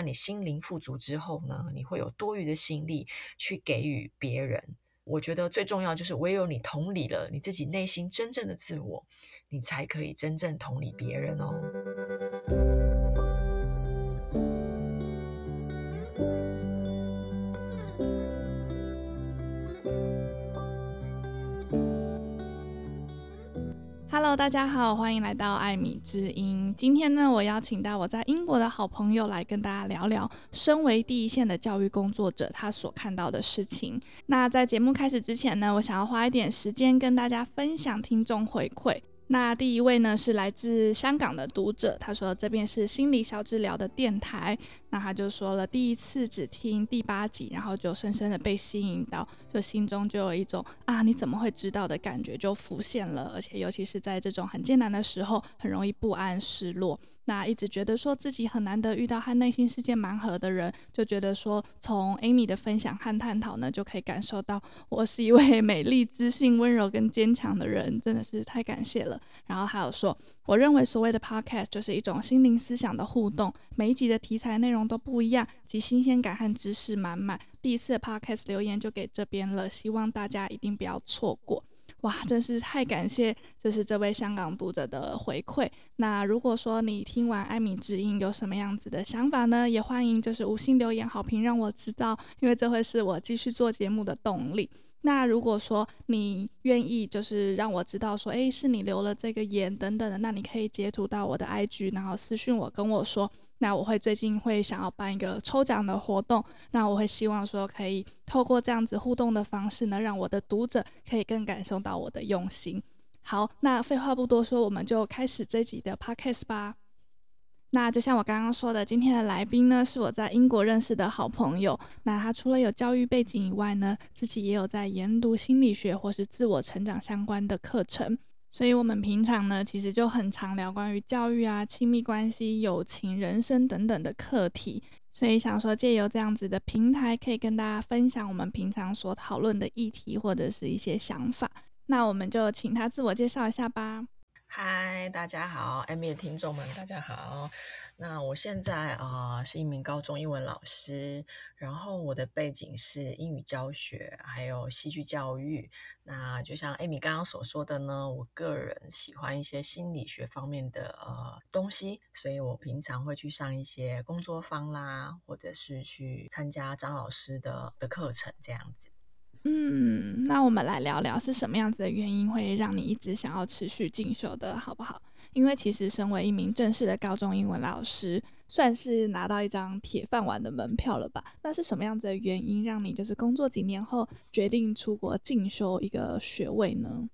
那你心灵富足之后呢，你会有多余的心力去给予别人。我觉得最重要就是，唯有你同理了你自己内心真正的自我，你才可以真正同理别人哦。大家好，欢迎来到艾米之音。今天呢，我邀请到我在英国的好朋友来跟大家聊聊，身为第一线的教育工作者，他所看到的事情。那在节目开始之前呢，我想要花一点时间跟大家分享听众回馈。那第一位呢，是来自香港的读者，他说这边是心理小治疗的电台，那他就说了第一次只听第八集，然后就深深的被吸引到，就心中就有一种啊你怎么会知道的感觉就浮现了，而且尤其是在这种很艰难的时候，很容易不安失落。那一直觉得说自己很难得遇到和内心世界蛮合的人，就觉得说从 Amy 的分享和探讨呢，就可以感受到我是一位 美丽、知性、温柔跟坚强的人，真的是太感谢了。然后还有说，我认为所谓的 Podcast 就是一种心灵思想的互动，每一集的题材内容都不一样，及新鲜感和知识满满。第一次的 Podcast 留言就给这边了，希望大家一定不要错过。哇，真是太感谢，就是这位香港读者的回馈。那如果说你听完艾米之音有什么样子的想法呢？也欢迎就是五星留言好评让我知道，因为这会是我继续做节目的动力。那如果说你愿意，就是让我知道说，诶，是你留了这个言等等的，那你可以截图到我的 IG，然后私信我跟我说。那我会最近会想要办一个抽奖的活动，那我会希望说可以透过这样子互动的方式呢，让我的读者可以更感受到我的用心。好，那废话不多说，我们就开始这集的 podcast 吧。那就像我刚刚说的，今天的来宾呢是我在英国认识的好朋友。那他除了有教育背景以外呢，自己也有在研读心理学或是自我成长相关的课程。所以，我们平常呢，其实就很常聊关于教育啊、亲密关系、友情、人生等等的课题。所以，想说借由这样子的平台，可以跟大家分享我们平常所讨论的议题或者是一些想法。那我们就请他自我介绍一下吧。嗨，大家好艾米的听众们，大家好。那我现在啊、呃、是一名高中英文老师，然后我的背景是英语教学，还有戏剧教育。那就像 Amy 刚刚所说的呢，我个人喜欢一些心理学方面的呃东西，所以我平常会去上一些工作坊啦，或者是去参加张老师的的课程这样子。嗯，那我们来聊聊是什么样子的原因会让你一直想要持续进修的，好不好？因为其实身为一名正式的高中英文老师，算是拿到一张铁饭碗的门票了吧？那是什么样子的原因让你就是工作几年后决定出国进修一个学位呢？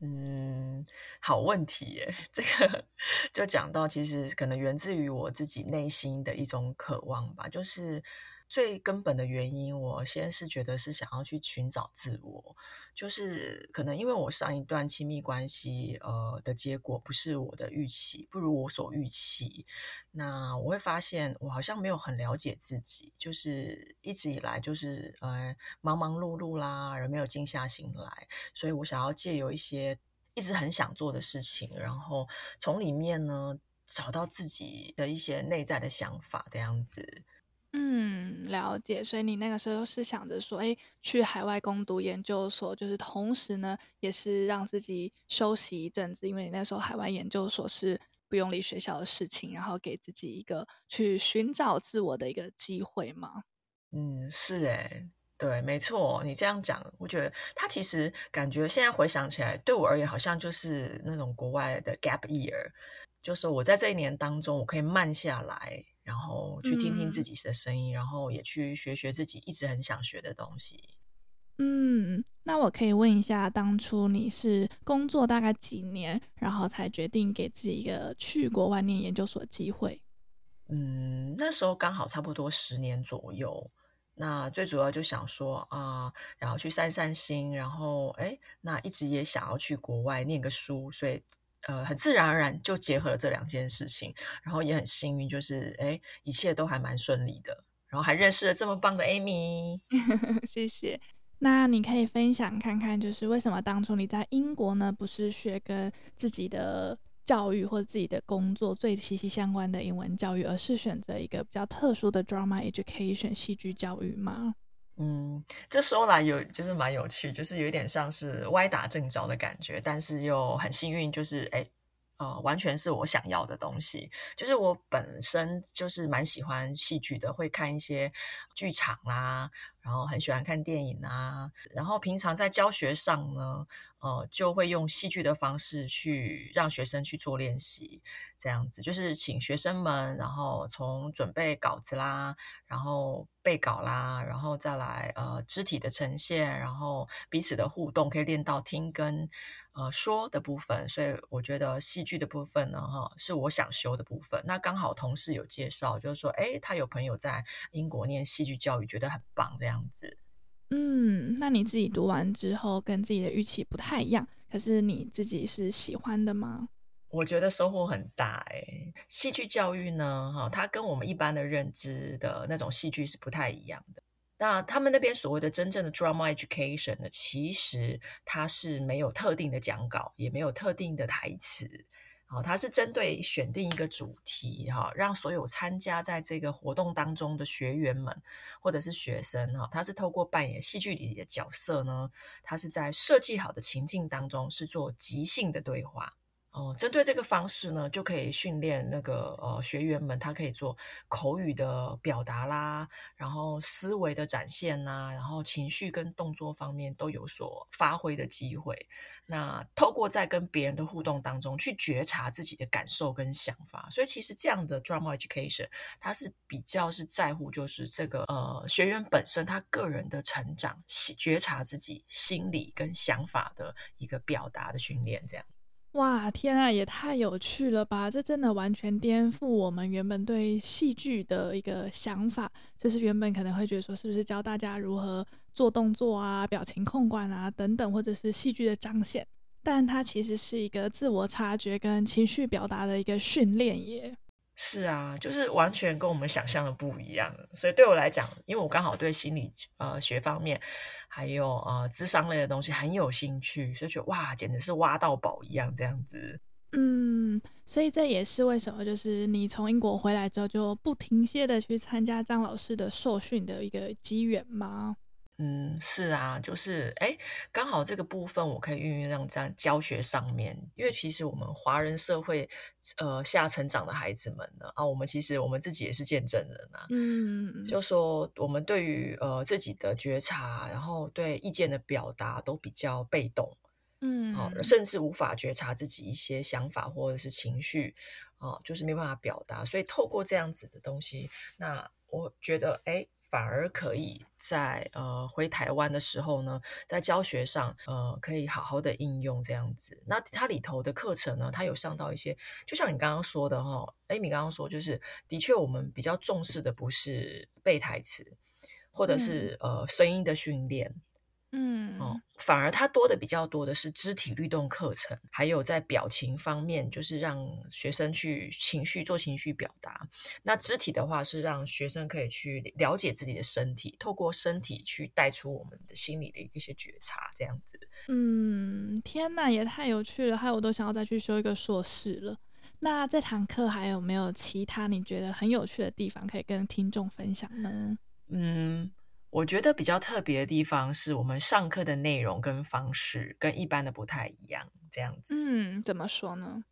嗯，好问题耶，这个就讲到其实可能源自于我自己内心的一种渴望吧，就是。最根本的原因，我先是觉得是想要去寻找自我，就是可能因为我上一段亲密关系，呃的结果不是我的预期，不如我所预期，那我会发现我好像没有很了解自己，就是一直以来就是呃忙忙碌碌啦，而没有静下心来，所以我想要借由一些一直很想做的事情，然后从里面呢找到自己的一些内在的想法，这样子。嗯，了解。所以你那个时候是想着说，诶，去海外攻读研究所，就是同时呢，也是让自己休息一阵子，因为你那时候海外研究所是不用理学校的事情，然后给自己一个去寻找自我的一个机会嘛。嗯，是诶，对，没错。你这样讲，我觉得他其实感觉现在回想起来，对我而言好像就是那种国外的 gap year，就是我在这一年当中，我可以慢下来。然后去听听自己的声音，嗯，然后也去学学自己一直很想学的东西。嗯，那我可以问一下，当初你是工作大概几年，然后才决定给自己一个去国外念研究所的机会？嗯，那时候刚好差不多十年左右。那最主要就想说啊，然后去散散心，然后哎，那一直也想要去国外念个书，所以。呃，很自然而然就结合了这两件事情，然后也很幸运，就是哎，一切都还蛮顺利的，然后还认识了这么棒的 Amy，谢谢。那你可以分享看看，就是为什么当初你在英国呢？不是学跟自己的教育或自己的工作最息息相关的英文教育，而是选择一个比较特殊的 drama education 戏剧教育吗？嗯，这说来有就是蛮有趣，就是有点像是歪打正着的感觉，但是又很幸运，就是哎。呃，完全是我想要的东西。就是我本身就是蛮喜欢戏剧的，会看一些剧场啦，然后很喜欢看电影啊。然后平常在教学上呢，呃，就会用戏剧的方式去让学生去做练习，这样子就是请学生们，然后从准备稿子啦，然后背稿啦，然后再来呃肢体的呈现，然后彼此的互动，可以练到听跟。呃，说的部分，所以我觉得戏剧的部分呢，哈，是我想修的部分。那刚好同事有介绍，就是说，诶，他有朋友在英国念戏剧教育，觉得很棒这样子。嗯，那你自己读完之后，跟自己的预期不太一样，可是你自己是喜欢的吗？我觉得收获很大，诶，戏剧教育呢，哈，它跟我们一般的认知的那种戏剧是不太一样的。那他们那边所谓的真正的 drama education 呢，其实它是没有特定的讲稿，也没有特定的台词，好，它是针对选定一个主题，哈，让所有参加在这个活动当中的学员们或者是学生，哈，他是透过扮演戏剧里的角色呢，他是在设计好的情境当中是做即兴的对话。哦，针对这个方式呢，就可以训练那个呃学员们，他可以做口语的表达啦，然后思维的展现呐，然后情绪跟动作方面都有所发挥的机会。那透过在跟别人的互动当中去觉察自己的感受跟想法，所以其实这样的 drama education，它是比较是在乎就是这个呃学员本身他个人的成长，觉察自己心理跟想法的一个表达的训练，这样。哇，天啊，也太有趣了吧！这真的完全颠覆我们原本对戏剧的一个想法。就是原本可能会觉得说，是不是教大家如何做动作啊、表情控管啊等等，或者是戏剧的彰显？但它其实是一个自我察觉跟情绪表达的一个训练耶。是啊，就是完全跟我们想象的不一样。所以对我来讲，因为我刚好对心理呃学方面，还有呃智商类的东西很有兴趣，所以觉得哇，简直是挖到宝一样这样子。嗯，所以这也是为什么，就是你从英国回来之后，就不停歇的去参加张老师的受训的一个机缘吗？嗯，是啊，就是哎，刚好这个部分我可以运用在教学上面，因为其实我们华人社会呃下成长的孩子们呢，啊，我们其实我们自己也是见证人啊，嗯，就说我们对于呃自己的觉察，然后对意见的表达都比较被动，嗯，啊，甚。至无法觉察自己一些想法或者是情绪，啊，就是没办法表达，所以透过这样子的东西，那我觉得哎。反而可以在呃回台湾的时候呢，在教学上呃可以好好的应用这样子。那它里头的课程呢，它有上到一些，就像你刚刚说的哈，Amy 刚刚说，就是的确我们比较重视的不是背台词，或者是、嗯、呃声音的训练。嗯，哦，反而它多的比较多的是肢体律动课程，还有在表情方面，就是让学生去情绪做情绪表达。那肢体的话是让学生可以去了解自己的身体，透过身体去带出我们的心理的一些觉察，这样子。嗯，天哪，也太有趣了，害我都想要再去修一个硕士了。那这堂课还有没有其他你觉得很有趣的地方可以跟听众分享呢？嗯。我觉得比较特别的地方是我们上课的内容跟方式跟一般的不太一样，这样子。嗯，怎么说呢？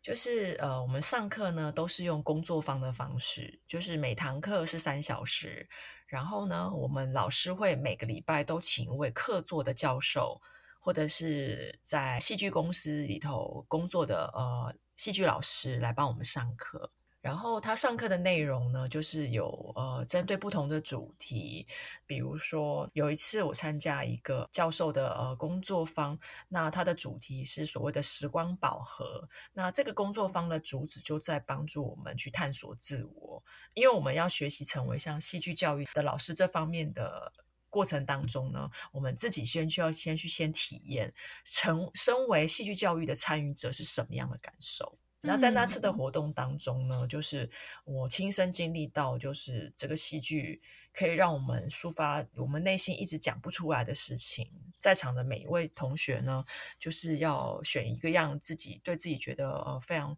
就是呃，我们上课呢都是用工作坊的方式，就是每堂课是三小时，然后呢，我们老师会每个礼拜都请一位客座的教授，或者是在戏剧公司里头工作的呃戏剧老师来帮我们上课。然后他上课的内容呢，就是有呃针对不同的主题，比如说有一次我参加一个教授的呃工作坊，那他的主题是所谓的时光宝盒。那这个工作坊的主旨就在帮助我们去探索自我，因为我们要学习成为像戏剧教育的老师这方面的过程当中呢，我们自己先需要先去先体验成身为戏剧教育的参与者是什么样的感受。那在那次的活动当中呢，就是我亲身经历到，就是这个戏剧可以让我们抒发我们内心一直讲不出来的事情。在场的每一位同学呢，就是要选一个让自己对自己觉得呃非常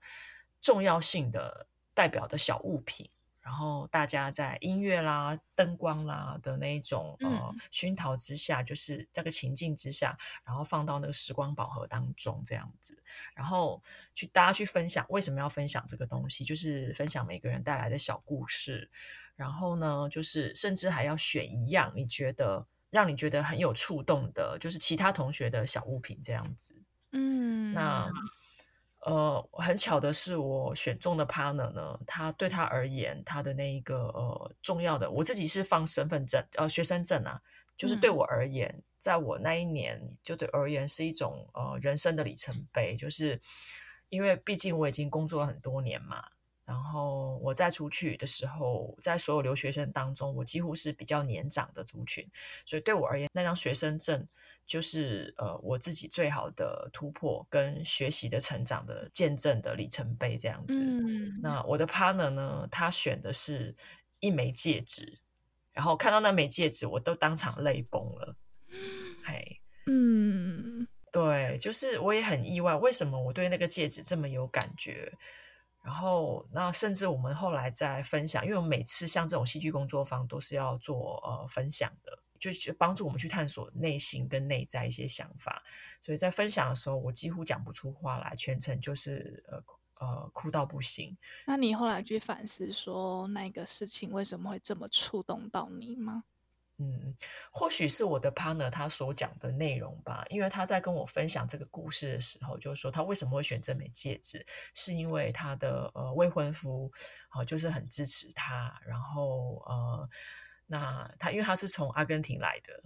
重要性的代表的小物品。然后大家在音乐啦、灯光啦的那一种呃熏陶之下，就是这个情境之下，然后放到那个时光宝盒当中这样子，然后去大家去分享为什么要分享这个东西，就是分享每个人带来的小故事。然后呢，就是甚至还要选一样你觉得让你觉得很有触动的，就是其他同学的小物品这样子。嗯，那。呃，很巧的是，我选中的 partner 呢，他对他而言，他的那一个呃重要的，我自己是放身份证，呃，学生证啊，就是对我而言，嗯、在我那一年，就对而言是一种呃人生的里程碑，就是因为毕竟我已经工作了很多年嘛。然后我再出去的时候，在所有留学生当中，我几乎是比较年长的族群，所以对我而言，那张学生证就是呃我自己最好的突破跟学习的成长的见证的里程碑这样子。嗯，那我的 partner 呢，他选的是一枚戒指，然后看到那枚戒指，我都当场泪崩了。嘿，嗯，对，就是我也很意外，为什么我对那个戒指这么有感觉？然后，那甚至我们后来在分享，因为我们每次像这种戏剧工作坊都是要做呃分享的，就是帮助我们去探索内心跟内在一些想法。所以在分享的时候，我几乎讲不出话来，全程就是呃呃哭到不行。那你后来去反思说，那个事情为什么会这么触动到你吗？嗯，或许是我的 partner 他所讲的内容吧，因为他在跟我分享这个故事的时候，就是说他为什么会选这枚戒指，是因为他的呃未婚夫啊、呃，就是很支持他，然后呃，那他因为他是从阿根廷来的，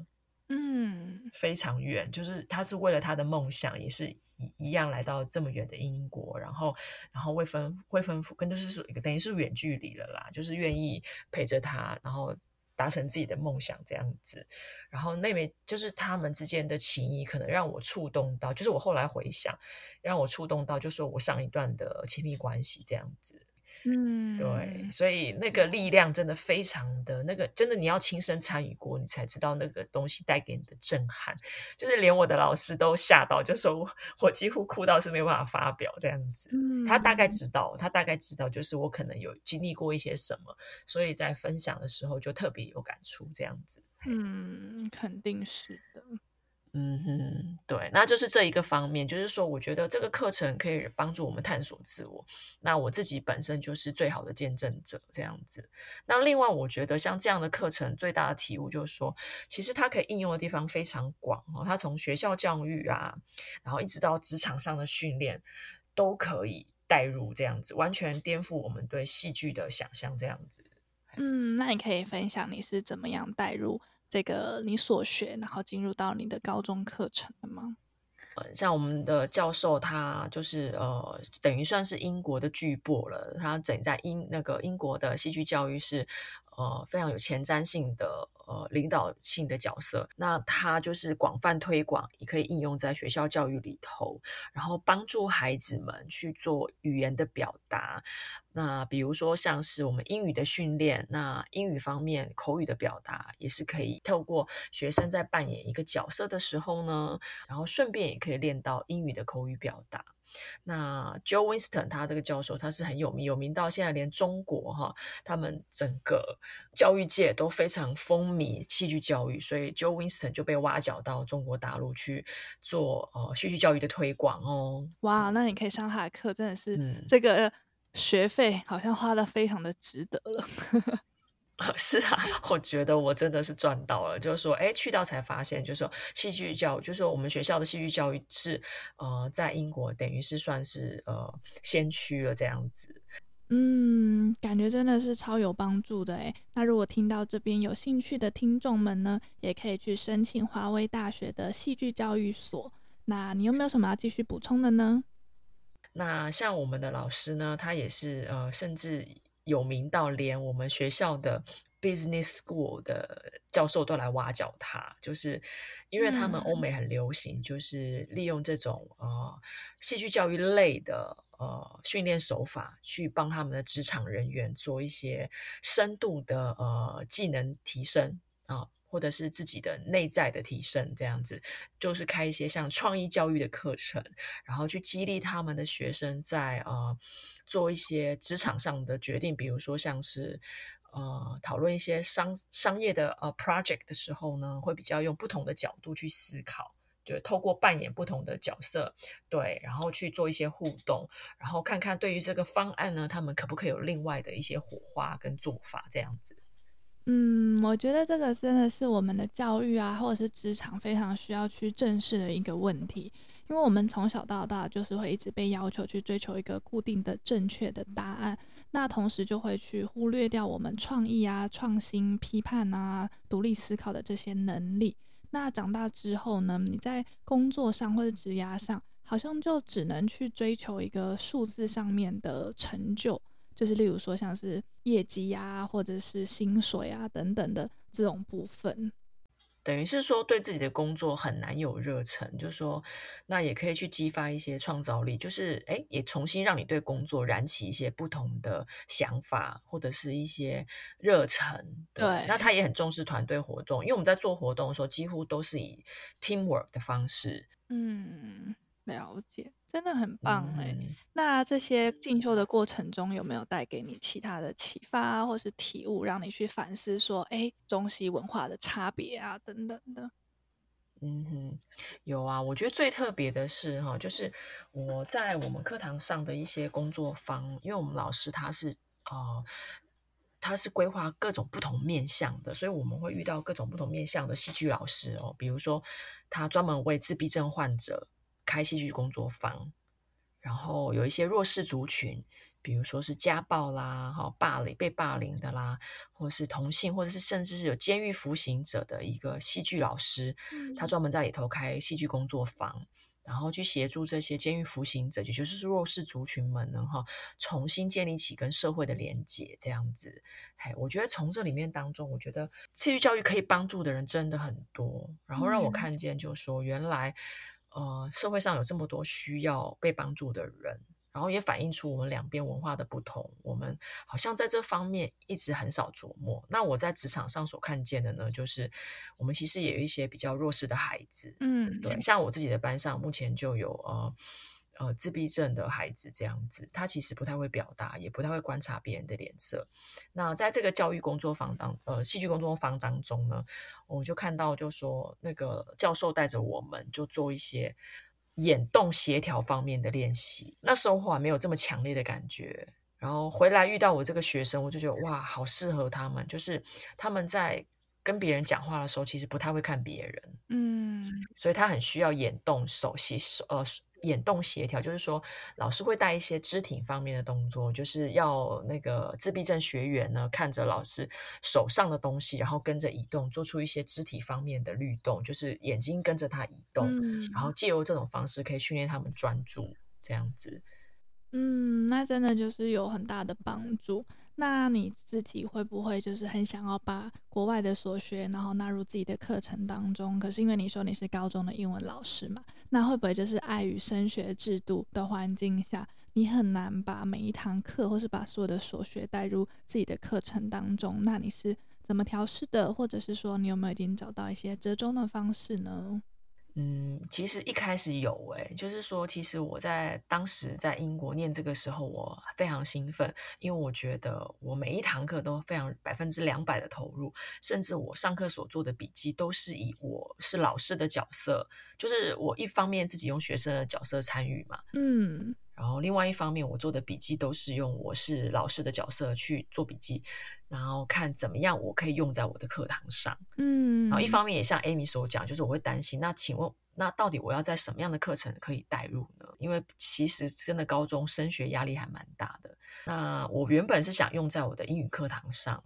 嗯，非常远，就是他是为了他的梦想，也是一一样来到这么远的英国，然后然后未婚未婚夫跟就是说等于是远距离了啦，就是愿意陪着他，然后。达成自己的梦想这样子，然后那边就是他们之间的情谊，可能让我触动到，就是我后来回想，让我触动到，就是我上一段的亲密关系这样子。嗯，对，所以那个力量真的非常的那个，真的你要亲身参与过，你才知道那个东西带给你的震撼，就是连我的老师都吓到，就说我我几乎哭到是没有办法发表这样子。嗯，他大概知道，他大概知道，就是我可能有经历过一些什么，所以在分享的时候就特别有感触这样子。嗯，肯定是的。嗯哼，对，那就是这一个方面，就是说，我觉得这个课程可以帮助我们探索自我。那我自己本身就是最好的见证者，这样子。那另外，我觉得像这样的课程最大的体悟就是说，其实它可以应用的地方非常广哦。它从学校教育啊，然后一直到职场上的训练，都可以带入这样子，完全颠覆我们对戏剧的想象，这样子。嗯，那你可以分享你是怎么样带入？这个你所学，然后进入到你的高中课程了吗？像我们的教授，他就是呃，等于算是英国的巨擘了。他整在英那个英国的戏剧教育是呃非常有前瞻性的。呃，领导性的角色，那他就是广泛推广，也可以应用在学校教育里头，然后帮助孩子们去做语言的表达。那比如说像是我们英语的训练，那英语方面口语的表达也是可以透过学生在扮演一个角色的时候呢，然后顺便也可以练到英语的口语表达。那 Joe Winston 他这个教授他是很有名，有名到现在连中国哈，他们整个教育界都非常风靡戏剧教育，所以 Joe Winston 就被挖角到中国大陆去做呃戏剧教育的推广哦。哇，那你可以上他的课，真的是这个学费好像花的非常的值得了。是啊，我觉得我真的是赚到了。就是说，哎，去到才发现，就是说，戏剧教育，就是我们学校的戏剧教育是，呃，在英国等于是算是呃先驱了这样子。嗯，感觉真的是超有帮助的哎。那如果听到这边有兴趣的听众们呢，也可以去申请华威大学的戏剧教育所。那你有没有什么要继续补充的呢？那像我们的老师呢，他也是呃，甚至。有名到连我们学校的 business school 的教授都来挖角他，就是因为他们欧美很流行，就是利用这种呃戏剧教育类的呃训练手法，去帮他们的职场人员做一些深度的呃技能提升啊、或者是自己的内在的提升，这样子就是开一些像创意教育的课程，然后去激励他们的学生在呃做一些职场上的决定，比如说像是。呃，讨论一些商商业的呃 project 的时候呢，会比较用不同的角度去思考，就透过扮演不同的角色，对，然后去做一些互动，然后看看对于这个方案呢，他们可不可以有另外的一些火花跟做法这样子。嗯，我觉得这个真的是我们的教育啊，或者是职场非常需要去正视的一个问题。因为我们从小到大就是会一直被要求去追求一个固定的正确的答案，那同时就会去忽略掉我们创意啊、创新、批判啊、独立思考的这些能力。那长大之后呢，你在工作上或者职涯上，好像就只能去追求一个数字上面的成就，就是例如说像是业绩啊，或者是薪水啊等等的这种部分。等于是说，对自己的工作很难有热忱，就是说，那也可以去激发一些创造力，就是哎，也重新让你对工作燃起一些不同的想法，或者是一些热忱。对，对，那他也很重视团队活动，因为我们在做活动的时候，几乎都是以 teamwork 的方式。嗯，了解。真的很棒哎！嗯、那这些进修的过程中，有没有带给你其他的启发或是体悟，让你去反思说，哎，中西文化的差别啊，等等的？嗯哼，有啊。我觉得最特别的是哈，就是我在我们课堂上的一些工作坊，因为我们老师他是呃，他是规划各种不同面向的，所以我们会遇到各种不同面向的戏剧老师哦。比如说，他专门为自闭症患者。开戏剧工作坊，然后有一些弱势族群，比如说是家暴啦、哈霸凌、被霸凌的啦，或者是同性，或者是甚至是有监狱服刑者的一个戏剧老师，他专门在里头开戏剧工作坊，然后去协助这些监狱服刑者，也就是弱势族群们呢，哈，重新建立起跟社会的连结，这样子。嘿，我觉得从这里面当中，我觉得戏剧教育可以帮助的人真的很多，然后让我看见，就是说原来。呃，社会上有这么多需要被帮助的人，然后也反映出我们两边文化的不同。我们好像在这方面一直很少琢磨。那我在职场上所看见的呢，就是我们其实也有一些比较弱势的孩子，嗯，对，像我自己的班上目前就有呃。呃，自闭症的孩子这样子，他其实不太会表达，也不太会观察别人的脸色。那在这个教育工作坊当，呃，戏剧工作坊当中呢，我就看到，就说那个教授带着我们就做一些眼动协调方面的练习。那时候还没有这么强烈的感觉，然后回来遇到我这个学生，我就觉得哇，好适合他们，就是他们在跟别人讲话的时候，其实不太会看别人，嗯，所以他很需要眼动手洗手，呃。眼动协调，就是说老师会带一些肢体方面的动作，就是要那个自闭症学员呢看着老师手上的东西，然后跟着移动，做出一些肢体方面的律动，就是眼睛跟着他移动，嗯、然后借由这种方式可以训练他们专注，这样子。嗯，那真的就是有很大的帮助。那你自己会不会就是很想要把国外的所学，然后纳入自己的课程当中？可是因为你说你是高中的英文老师嘛，那会不会就是碍于升学制度的环境下，你很难把每一堂课或是把所有的所学带入自己的课程当中？那你是怎么调试的？或者是说你有没有已经找到一些折中的方式呢？嗯，其实一开始有诶、就是说，其实我在当时在英国念这个时候，我非常兴奋，因为我觉得我每一堂课都非常百分之两百的投入，甚至我上课所做的笔记都是以我是老师的角色，就是我一方面自己用学生的角色参与嘛，嗯。然后，另外一方面，我做的笔记都是用我是老师的角色去做笔记，然后看怎么样我可以用在我的课堂上。嗯，然后一方面也像 Amy 所讲，就是我会担心，那请问，那到底我要在什么样的课程可以带入呢？因为其实真的高中升学压力还蛮大的。那我原本是想用在我的英语课堂上，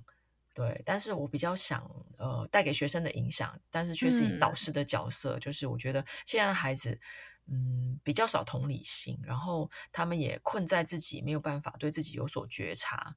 对，但是我比较想呃带给学生的影响，但是却是以导师的角色，嗯、就是我觉得现在的孩子。嗯，比较少同理心，然后他们也困在自己没有办法对自己有所觉察，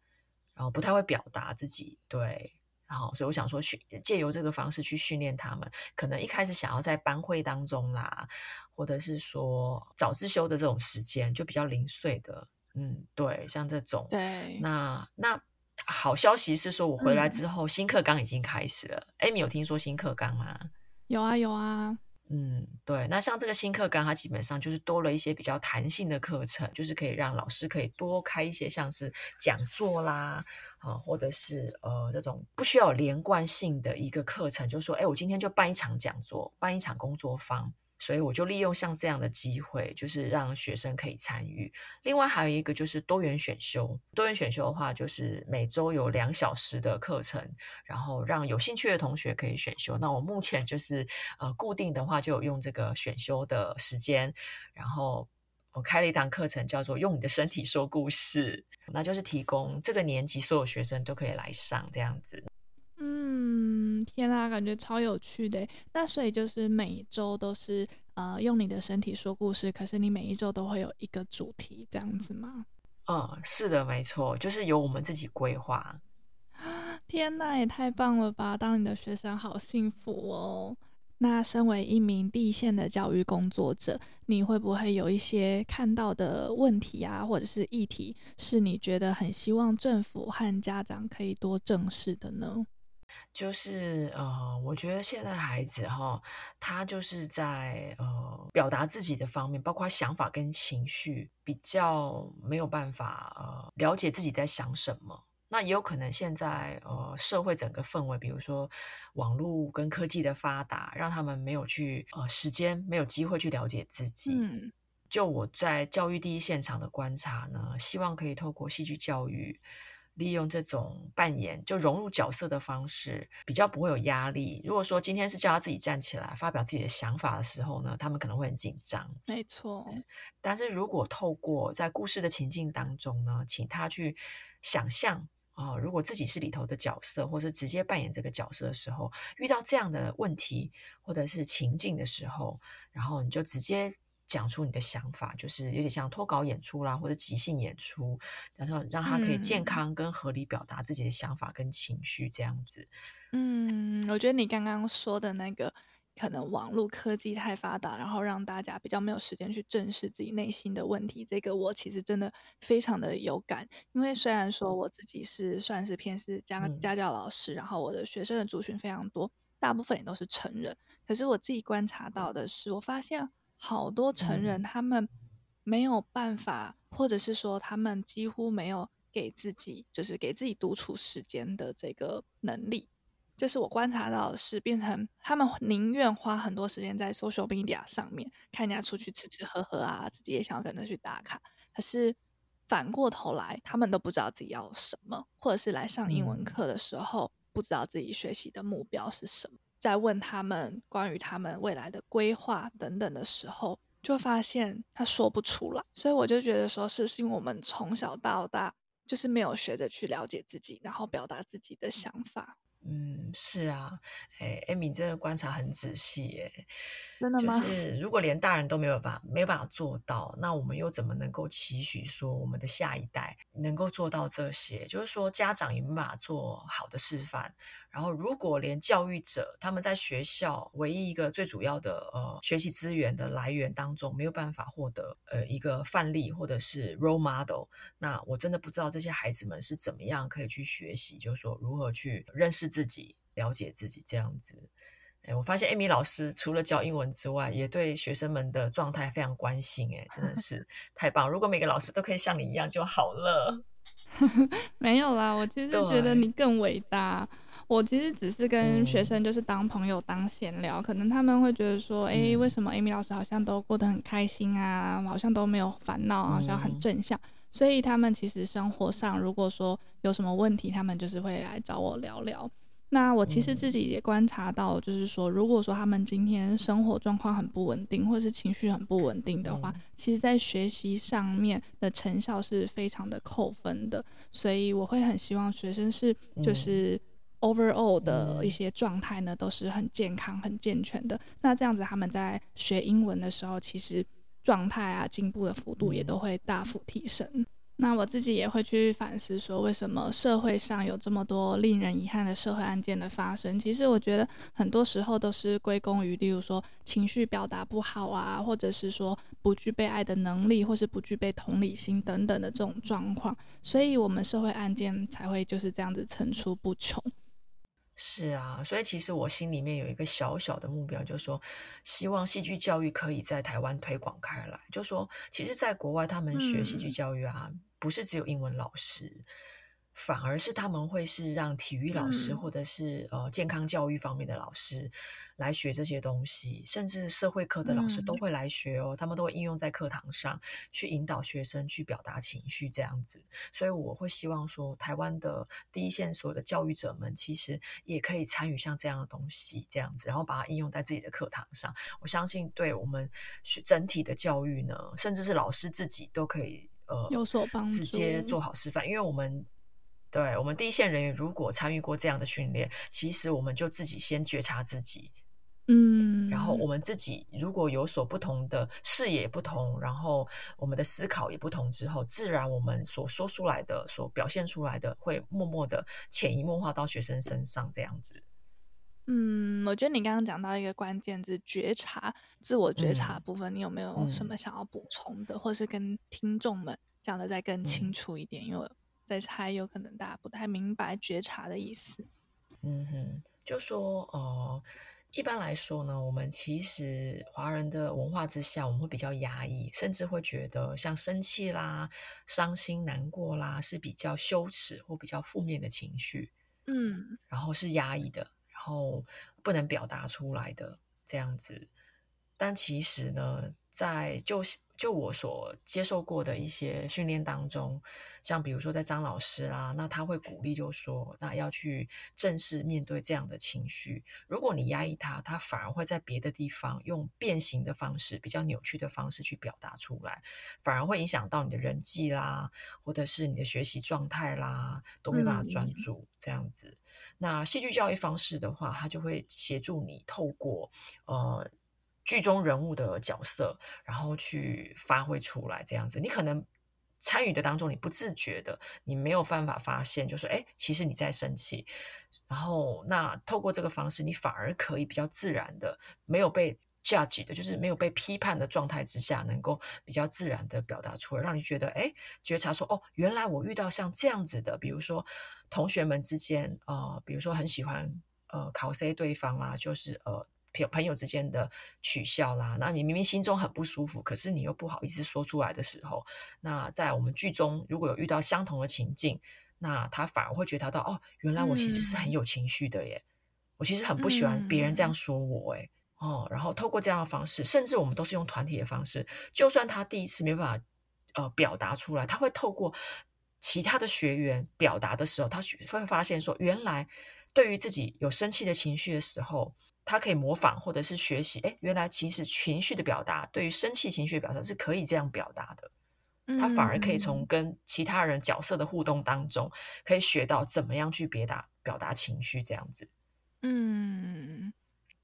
然后不太会表达自己，对，然后所以我想说，训借由这个方式去训练他们，可能一开始想要在班会当中啦，或者是说早自修的这种时间就比较零碎的，嗯，对，像这种，对，那那好消息是说，我回来之后、嗯、新课纲已经开始了。Amy 有听说新课纲吗？有啊，有啊。嗯，对，那像这个新课纲，它基本上就是多了一些比较弹性的课程，就是可以让老师可以多开一些像是讲座啦，啊，或者是呃这种不需要连贯性的一个课程，就是说，哎，我今天就办一场讲座，办一场工作坊。所以我就利用像这样的机会，就是让学生可以参与。另外还有一个就是多元选修，多元选修的话，就是每周有两小时的课程，然后让有兴趣的同学可以选修。那我目前就是呃固定的话，就有用这个选修的时间，然后我开了一堂课程，叫做“用你的身体说故事”，那就是提供这个年级所有学生都可以来上这样子。嗯，天啊，感觉超有趣的。那所以就是每一周都是呃用你的身体说故事，可是你每一周都会有一个主题这样子吗？嗯，是的，没错，就是由我们自己规划。天呐，也太棒了吧！当你的学生好幸福哦。那身为一名第一线的教育工作者，你会不会有一些看到的问题啊，或者是议题，是你觉得很希望政府和家长可以多正视的呢？就是呃，我觉得现在孩子哈，他就是在呃表达自己的方面，包括想法跟情绪，比较没有办法呃了解自己在想什么。那也有可能现在呃社会整个氛围，比如说网络跟科技的发达，让他们没有去呃时间，没有机会去了解自己。嗯，就我在教育第一现场的观察呢，希望可以透过戏剧教育。利用这种扮演就融入角色的方式，比较不会有压力。如果说今天是叫他自己站起来发表自己的想法的时候呢，他们可能会很紧张。没错。但是如果透过在故事的情境当中呢，请他去想象啊、呃，如果自己是里头的角色，或是直接扮演这个角色的时候，遇到这样的问题或者是情境的时候，然后你就直接。讲出你的想法，就是有点像脱稿演出啦，或者即兴演出，然后让他可以健康跟合理表达自己的想法跟情绪，这样子。嗯，我觉得你刚刚说的那个，可能网络科技太发达，然后让大家比较没有时间去正视自己内心的问题，这个我其实真的非常的有感。因为虽然说我自己是算是偏是家家教老师，然后我的学生的族群非常多，大部分也都是成人，可是我自己观察到的是，我发现。好多成人他们没有办法，或者是说他们几乎没有给自己，就是给自己独处时间的这个能力。就是我观察到的是，变成他们宁愿花很多时间在 social media 上面看人家出去吃吃喝喝啊，自己也想要跟着去打卡。可是反过头来，他们都不知道自己要什么，或者是来上英文课的时候，不知道自己学习的目标是什么。在问他们关于他们未来的规划等等的时候，就发现他说不出来，所以我就觉得说，是是因为我们从小到大就是没有学着去了解自己，然后表达自己的想法。嗯，是啊，哎，Amy 真的观察很仔细耶。真的吗？就 是如果连大人都没有办法没有办法做到，那我们又怎么能够期许说我们的下一代能够做到这些？就是说家长也没办法做好的示范。然后如果连教育者他们在学校唯一一个最主要的呃学习资源的来源当中没有办法获得呃一个范例或者是 role model，那我真的不知道这些孩子们是怎么样可以去学习，就是说如何去认识自己、了解自己这样子。哎，我发现艾米老师除了教英文之外，也对学生们的状态非常关心。哎，真的是 太棒！如果每个老师都可以像你一样就好了。没有啦，我其实觉得你更伟大。我其实只是跟学生就是当朋友、当闲聊，嗯，可能他们会觉得说，哎，为什么 Amy 老师好像都过得很开心啊，好像都没有烦恼，好像很正向。所以他们其实生活上如果说有什么问题，他们就是会来找我聊聊。那我其实自己也观察到，就是说，如果说他们今天生活状况很不稳定，或者是情绪很不稳定的话，其实在学习上面的成效是非常的扣分的。所以我会很希望学生是就是 overall 的一些状态呢，都是很健康、很健全的。那这样子他们在学英文的时候，其实状态啊进步的幅度也都会大幅提升。那我自己也会去反思，说为什么社会上有这么多令人遗憾的社会案件的发生？其实我觉得很多时候都是归功于，例如说情绪表达不好啊，或者是说不具备爱的能力，或是不具备同理心等等的这种状况，所以我们社会案件才会就是这样子层出不穷。是啊，所以其实我心里面有一个小小的目标，就是说，希望戏剧教育可以在台湾推广开来。就是说，其实，在国外他们学戏剧教育啊，嗯、不是只有英文老师。反而是他们会是让体育老师或者是呃健康教育方面的老师来学这些东西，甚至社会科的老师都会来学哦。他们都会应用在课堂上去引导学生去表达情绪这样子。所以我会希望说，台湾的第一线所有的教育者们其实也可以参与像这样的东西这样子，然后把它应用在自己的课堂上。我相信对我们整体的教育呢，甚至是老师自己都可以呃有所帮助，直接做好示范，因为我们。对，我们第一线人员如果参与过这样的训练，其实我们就自己先觉察自己，嗯，然后我们自己如果有所不同的视野不同，然后我们的思考也不同之后，自然我们所说出来的、所表现出来的，会默默的潜移默化到学生身上，这样子。嗯，我觉得你刚刚讲到一个关键字——觉察、自我觉察部分，嗯、你有没有什么想要补充的，嗯、或是跟听众们讲的再更清楚一点？嗯、因为在猜，有可能大家不太明白觉察的意思。嗯哼，就说呃，一般来说呢，我们其实华人的文化之下，我们会比较压抑，甚至会觉得像生气啦、伤心、难过啦，是比较羞耻或比较负面的情绪。嗯，然后是压抑的，然后不能表达出来的这样子。但其实呢，在就是。就我所接受过的一些训练当中，像比如说在张老师啦，那他会鼓励就说，那要去正视面对这样的情绪。如果你压抑他，他反而会在别的地方用变形的方式、比较扭曲的方式去表达出来，反而会影响到你的人际啦，或者是你的学习状态啦，都没办法专注这样子。嗯、那戏剧教育方式的话，他就会协助你透过呃。剧中人物的角色，然后去发挥出来，这样子，你可能参与的当中，你不自觉的，你没有办法发现，就是哎，其实你在生气。然后，那透过这个方式，你反而可以比较自然的，没有被 judge 的，就是没有被批判的状态之下，能够比较自然的表达出来，让你觉得哎，觉察说哦，原来我遇到像这样子的，比如说同学们之间啊、呃，比如说很喜欢呃考 C 对方啊，就是呃。朋友之间的取笑啦，那你明明心中很不舒服，可是你又不好意思说出来的时候，那在我们剧中如果有遇到相同的情境，那他反而会觉察到哦，原来我其实是很有情绪的耶，嗯、我其实很不喜欢别人这样说我诶。哦，然后透过这样的方式，甚至我们都是用团体的方式，就算他第一次没办法呃表达出来，他会透过其他的学员表达的时候，他会发现说，原来对于自己有生气的情绪的时候。他可以模仿或者是学习，哎，原来其实情绪的表达，对于生气情绪的表达是可以这样表达的。他反而可以从跟其他人角色的互动当中，可以学到怎么样去表达表达情绪这样子。嗯，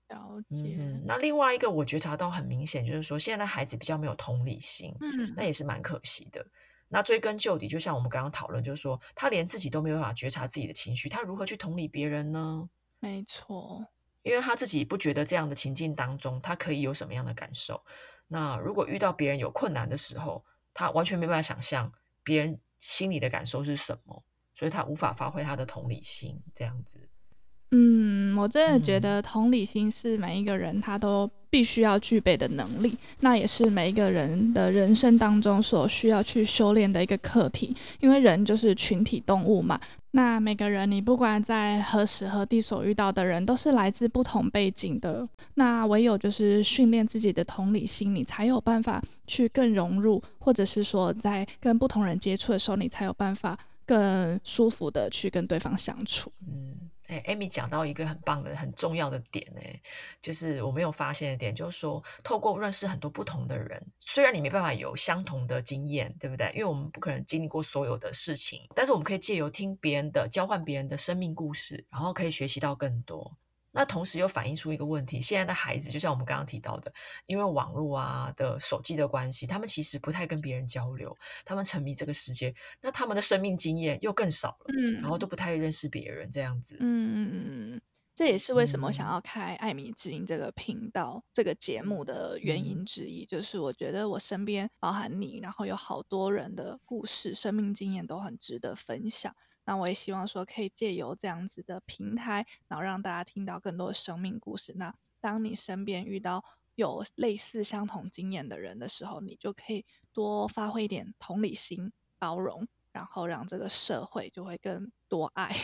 了解。嗯，那另外一个我觉察到很明显，就是说现在的孩子比较没有同理心，嗯，那也是蛮可惜的。那追根究底，就像我们刚刚讨论，就是说他连自己都没有办法觉察自己的情绪，他如何去同理别人呢？没错。因为他自己不觉得这样的情境当中，他可以有什么样的感受。那如果遇到别人有困难的时候，他完全没办法想象别人心里的感受是什么，所以他无法发挥他的同理心，这样子。嗯，我真的觉得同理心是每一个人他都必须要具备的能力，那也是每一个人的人生当中所需要去修炼的一个课题。因为人就是群体动物嘛，那每个人你不管在何时何地所遇到的人，都是来自不同背景的。那唯有就是训练自己的同理心，你才有办法去更融入，或者是说在跟不同人接触的时候，你才有办法更舒服的去跟对方相处。嗯。哎，Amy 讲到一个很棒的、很重要的点，哎，就是我没有发现的点，就是说，透过认识很多不同的人，虽然你没办法有相同的经验，对不对？因为我们不可能经历过所有的事情，但是我们可以借由听别人的、交换别人的生命故事，然后可以学习到更多。那同时又反映出一个问题：现在的孩子，就像我们刚刚提到的，因为网络啊的手机的关系，他们其实不太跟别人交流，他们沉迷这个世界，那他们的生命经验又更少了，嗯，然后都不太认识别人这样子，嗯嗯嗯嗯，这也是为什么想要开艾米之音这个频道、这个节目的原因之一，就是我觉得我身边包含你，然后有好多人的故事、生命经验都很值得分享。那我也希望说，可以借由这样子的平台，然后让大家听到更多生命故事。那当你身边遇到有类似相同经验的人的时候，你就可以多发挥一点同理心、包容，然后让这个社会就会更多爱。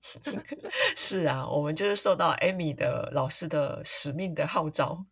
是啊，我们就是受到 Amy 的老师的使命的号召。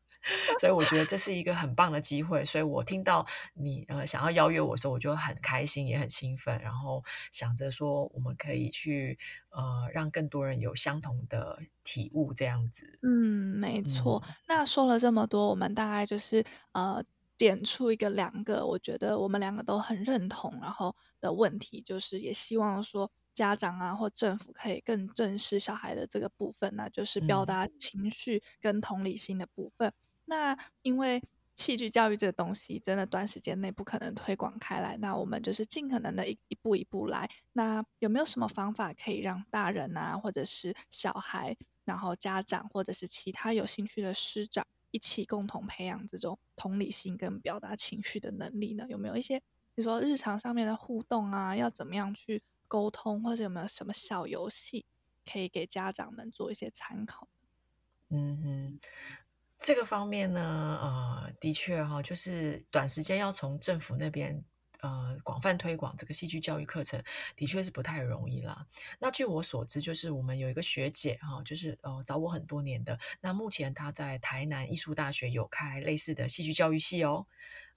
所以我觉得这是一个很棒的机会，所以我听到你呃想要邀约我的时候，我就很开心，也很兴奋，然后想着说我们可以去呃让更多人有相同的体悟，这样子。嗯，没错。嗯。那说了这么多，我们大概就是呃点出一个两个，我觉得我们两个都很认同，然后的问题就是也希望说家长啊或政府可以更正视小孩的这个部分，那就是表达情绪跟同理心的部分。嗯那因为戏剧教育这个东西，真的短时间内不可能推广开来。那我们就是尽可能的一一步一步来。那有没有什么方法可以让大人啊，或者是小孩，然后家长或者是其他有兴趣的师长，一起共同培养这种同理心跟表达情绪的能力呢？有没有一些，比如说日常上面的互动啊，要怎么样去沟通，或者有没有什么小游戏可以给家长们做一些参考？嗯哼。这个方面呢，呃，的确哈，就是短时间要从政府那边呃广泛推广这个戏剧教育课程，的确是不太容易啦。那据我所知，就是我们有一个学姐哈，就是呃找我很多年的，那目前她在台南艺术大学有开类似的戏剧教育系哦，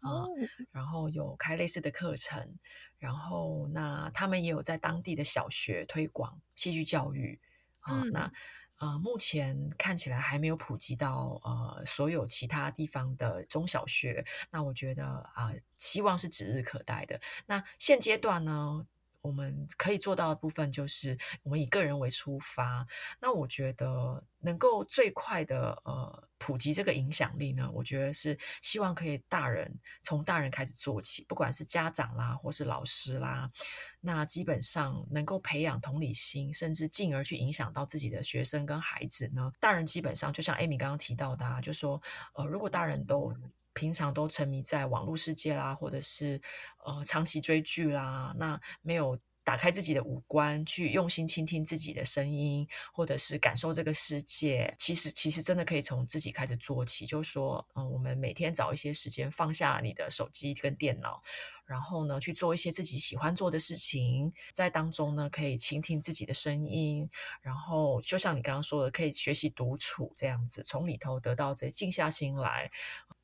啊、呃，然后有开类似的课程，然后那他们也有在当地的小学推广戏剧教育啊、呃，那。呃，目前看起来还没有普及到呃所有其他地方的中小学，那我觉得啊、呃，希望是指日可待的。那现阶段呢，我们可以做到的部分就是，我们以个人为出发。那我觉得能够最快的呃普及这个影响力呢，我觉得是希望可以大人从大人开始做起，不管是家长啦，或是老师啦，那基本上能够培养同理心，甚至进而去影响到自己的学生跟孩子呢。大人基本上就像 Amy 刚刚提到的啊，就说呃，如果大人都平常都沉迷在网络世界啦，或者是呃长期追剧啦，那没有打开自己的五官去用心倾听自己的声音，或者是感受这个世界，其实其实真的可以从自己开始做起。就说，嗯，我们每天找一些时间放下你的手机跟电脑，然后呢去做一些自己喜欢做的事情，在当中呢可以倾听自己的声音，然后就像你刚刚说的，可以学习独处这样子，从里头得到这静下心来。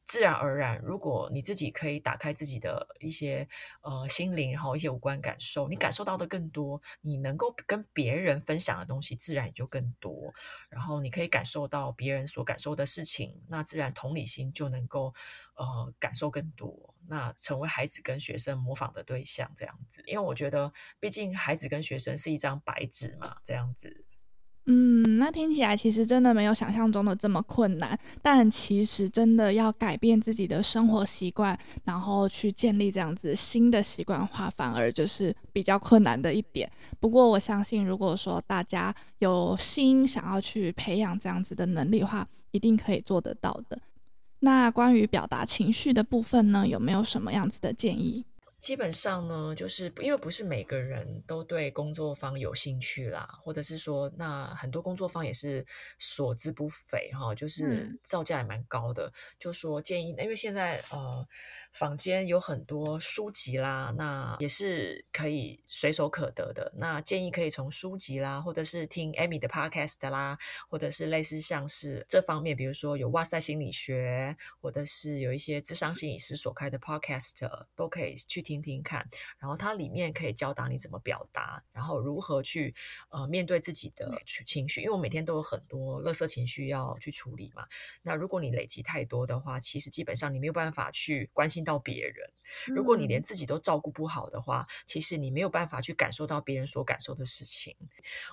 自然而然，如果你自己可以打开自己的一些呃心灵，然后一些五官感受，你感受到的更多，你能够跟别人分享的东西自然也就更多。然后你可以感受到别人所感受的事情，那自然同理心就能够呃感受更多，那成为孩子跟学生模仿的对象这样子。因为我觉得，毕竟孩子跟学生是一张白纸嘛，这样子。嗯，那听起来其实真的没有想象中的这么困难，但其实真的要改变自己的生活习惯，然后去建立这样子新的习惯化，反而就是比较困难的一点。不过我相信，如果说大家有心想要去培养这样子的能力的话，一定可以做得到的。那关于表达情绪的部分呢，有没有什么样子的建议？基本上呢，就是因为不是每个人都对工作方有兴趣啦，或者是说，那很多工作方也是所资不菲哈，就是造价也蛮高的。嗯、就说建议，因为现在呃。坊间有很多书籍啦，那也是可以随手可得的。那建议可以从书籍啦，或者是听 Amy 的 Podcast 啦，或者是类似像是这方面，比如说有哇塞心理学，或者是有一些智商心理师所开的 Podcast，都可以去听听看。然后它里面可以教导你怎么表达，然后如何去呃面对自己的情绪，因为我每天都有很多垃圾情绪要去处理嘛。那如果你累积太多的话，其实基本上你没有办法去关心到别人。如果你连自己都照顾不好的话，其实你没有办法去感受到别人所感受的事情。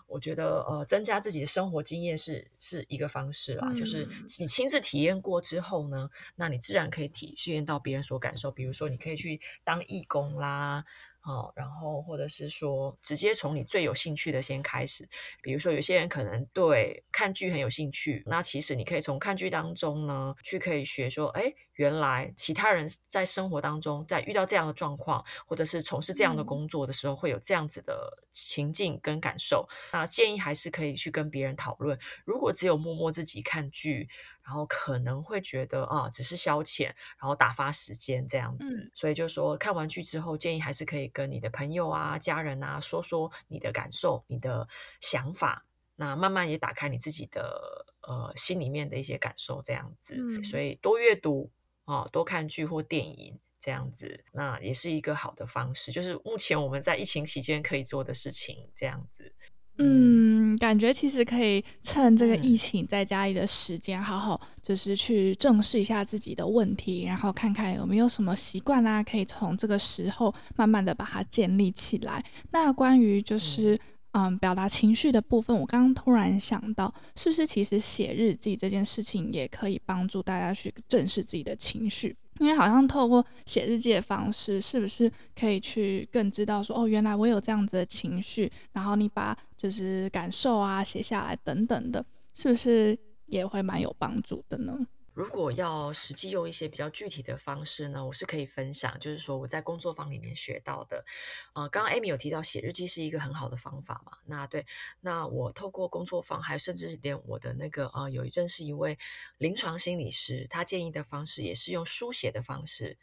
我觉得呃，增加自己的生活经验是是一个方式啦，就是你亲自体验过之后呢，那你自然可以体验到别人所感受。比如说，你可以去当义工啦。好，然后或者是说，直接从你最有兴趣的先开始。比如说，有些人可能对看剧很有兴趣，那其实你可以从看剧当中呢，去可以学说，哎，原来其他人在生活当中，在遇到这样的状况，或者是从事这样的工作的时候，会有这样子的情境跟感受。那建议还是可以去跟别人讨论。如果只有默默自己看剧，然后可能会觉得啊，只是消遣，然后打发时间这样子。嗯、所以就说看完剧之后，建议还是可以跟你的朋友啊、家人啊说说你的感受、你的想法。那慢慢也打开你自己的呃心里面的一些感受这样子。嗯、所以多阅读啊，多看剧或电影这样子，那也是一个好的方式。就是目前我们在疫情期间可以做的事情这样子。嗯，感觉其实可以趁这个疫情在家里的时间，好好就是去正视一下自己的问题，然后看看有没有什么习惯啊，可以从这个时候慢慢的把它建立起来。那关于就是嗯，表达情绪的部分，我刚刚突然想到，是不是其实写日记这件事情也可以帮助大家去正视自己的情绪？因为好像透过写日记的方式，是不是可以去更知道说，哦，原来我有这样子的情绪，然后你把就是感受啊写下来等等的，是不是也会蛮有帮助的呢？如果要实际用一些比较具体的方式呢，我是可以分享，就是说我在工作坊里面学到的。呃，刚刚 Amy 有提到写日记是一个很好的方法嘛？那对，那我透过工作坊，还甚至连我的那个呃，有一阵是一位临床心理师，他建议的方式也是用书写的方式。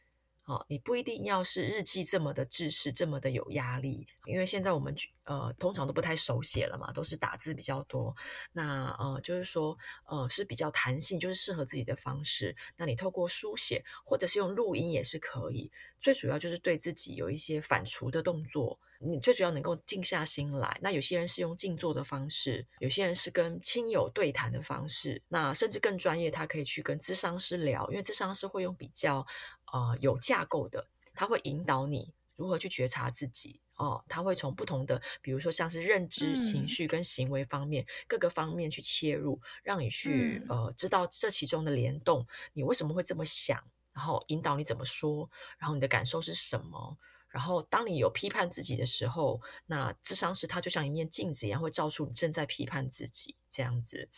哦，你不一定要是日记这么的制式，这么的有压力，因为现在我们呃通常都不太手写了嘛，都是打字比较多。那呃就是说呃是比较弹性，就是适合自己的方式。那你透过书写或者是用录音也是可以，最主要就是对自己有一些反刍的动作。你最主要能够静下心来。那有些人是用静坐的方式，有些人是跟亲友对谈的方式，那甚至更专业，他可以去跟咨商师聊，因为咨商师会用比较呃有架构的，它会引导你如何去觉察自己哦，他会从不同的，比如说像是认知、情绪跟行为方面、嗯、各个方面去切入，让你去呃知道这其中的联动，你为什么会这么想，然后引导你怎么说，然后你的感受是什么。然后，当你有批判自己的时候，那智商是它就像一面镜子一样，会照出你正在批判自己这样子。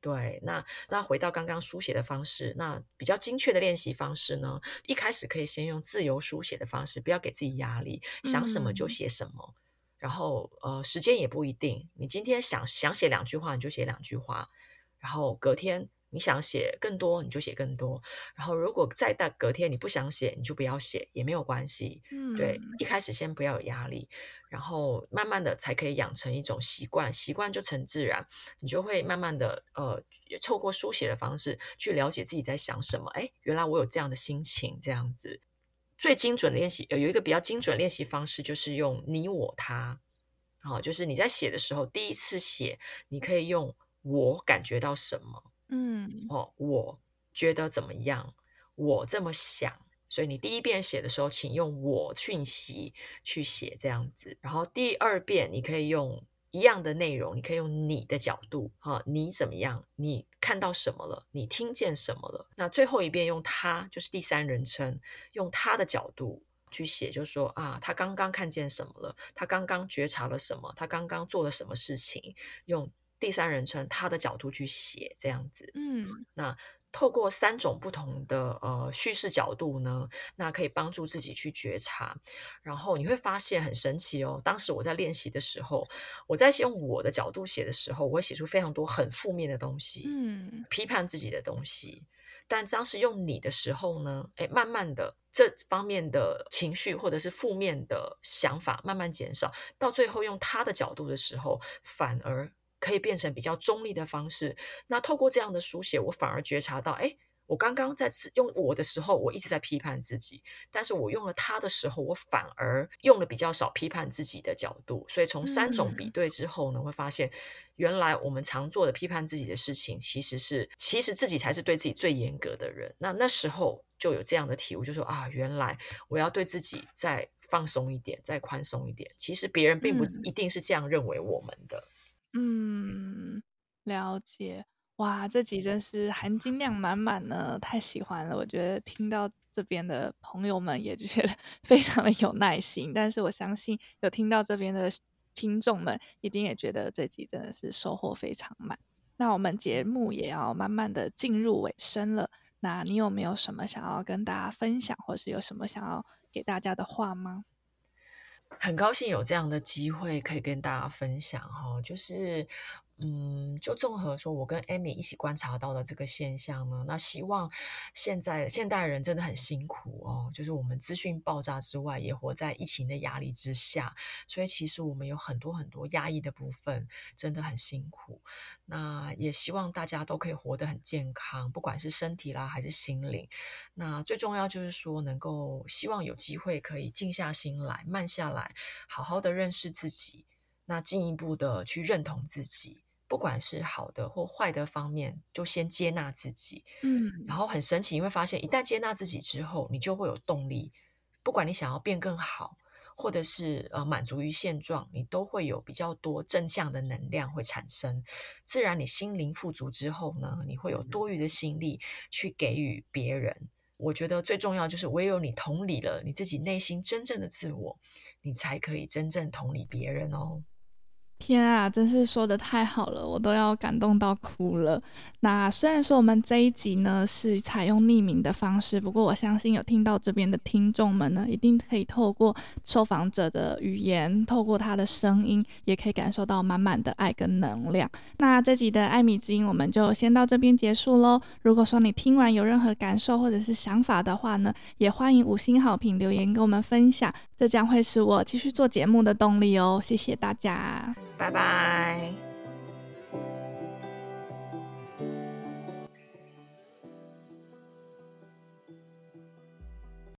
对，那那回到刚刚书写的方式，那比较精确的练习方式呢？一开始可以先用自由书写的方式，不要给自己压力，想什么就写什么。嗯、然后，呃，时间也不一定，你今天想想写两句话，你就写两句话。然后隔天。你想写更多，你就写更多。然后，如果再到隔天你不想写，你就不要写，也没有关系。嗯，对，一开始先不要有压力，然后慢慢的才可以养成一种习惯，习惯就成自然。你就会慢慢的，呃，透过书写的方式去了解自己在想什么。哎，原来我有这样的心情，这样子。最精准的练习，有一个比较精准练习方式，就是用你、我、他。好，就是你在写的时候，第一次写，你可以用我感觉到什么。嗯，哦，我觉得怎么样？我这么想，所以你第一遍写的时候，请用我讯息去写这样子。然后第二遍你可以用一样的内容，你可以用你的角度，哈、你怎么样？你看到什么了？你听见什么了？那最后一遍用他，就是第三人称，用他的角度去写，就说啊，他刚刚看见什么了？他刚刚觉察了什么？他刚刚做了什么事情？用。第三人称他的角度去写这样子，嗯，那透过三种不同的呃叙事角度呢，那可以帮助自己去觉察，然后你会发现很神奇哦。当时我在练习的时候，我在用我的角度写的时候，我会写出非常多很负面的东西，嗯，批判自己的东西。但当时用你的时候呢，诶，慢慢的这方面的情绪或者是负面的想法慢慢减少，到最后用他的角度的时候，反而。可以变成比较中立的方式。那透过这样的书写，我反而觉察到，哎，我刚刚在用我的时候，我一直在批判自己，但是我用了他的时候，我反而用了比较少批判自己的角度。所以从三种比对之后呢，会发现原来我们常做的批判自己的事情，其实是其实自己才是对自己最严格的人。那那时候就有这样的体悟，就说啊，原来我要对自己再放松一点，再宽松一点。其实别人并不一定是这样认为我们的。嗯，嗯了解。哇，这集真是含金量满满呢，太喜欢了！我觉得听到这边的朋友们也觉得 非常的有耐心，但是我相信有听到这边的听众们一定也觉得这集真的是收获非常满。那我们节目也要慢慢的进入尾声了，那你有没有什么想要跟大家分享，或是有什么想要给大家的话吗？很高兴有这样的机会可以跟大家分享哈，就是。嗯，就综合说，我跟 Amy 一起观察到的这个现象呢，那希望现在现代人真的很辛苦哦，就是我们资讯爆炸之外，也活在疫情的压力之下，所以其实我们有很多很多压抑的部分，真的很辛苦。那也希望大家都可以活得很健康，不管是身体啦还是心灵。那最重要就是说，能够希望有机会可以静下心来，慢下来，好好的认识自己，那进一步的去认同自己。不管是好的或坏的方面，就先接纳自己。嗯，然后很神奇，你会发现，一旦接纳自己之后，你就会有动力。不管你想要变更好，或者是呃满足于现状，你都会有比较多正向的能量会产生。自然，你心灵富足之后呢，你会有多余的心力去给予别人。我觉得最重要就是，唯有你同理了你自己内心真正的自我，你才可以真正同理别人哦。天啊，真是说得太好了，我都要感动到哭了。那虽然说我们这一集呢是采用匿名的方式，不过我相信有听到这边的听众们呢，一定可以透过受访者的语言，透过他的声音，也可以感受到满满的爱跟能量。那这集的艾米之音我们就先到这边结束喽。如果说你听完有任何感受或者是想法的话呢，也欢迎五星好评留言跟我们分享，这将会是我继续做节目的动力哦。谢谢大家。拜拜。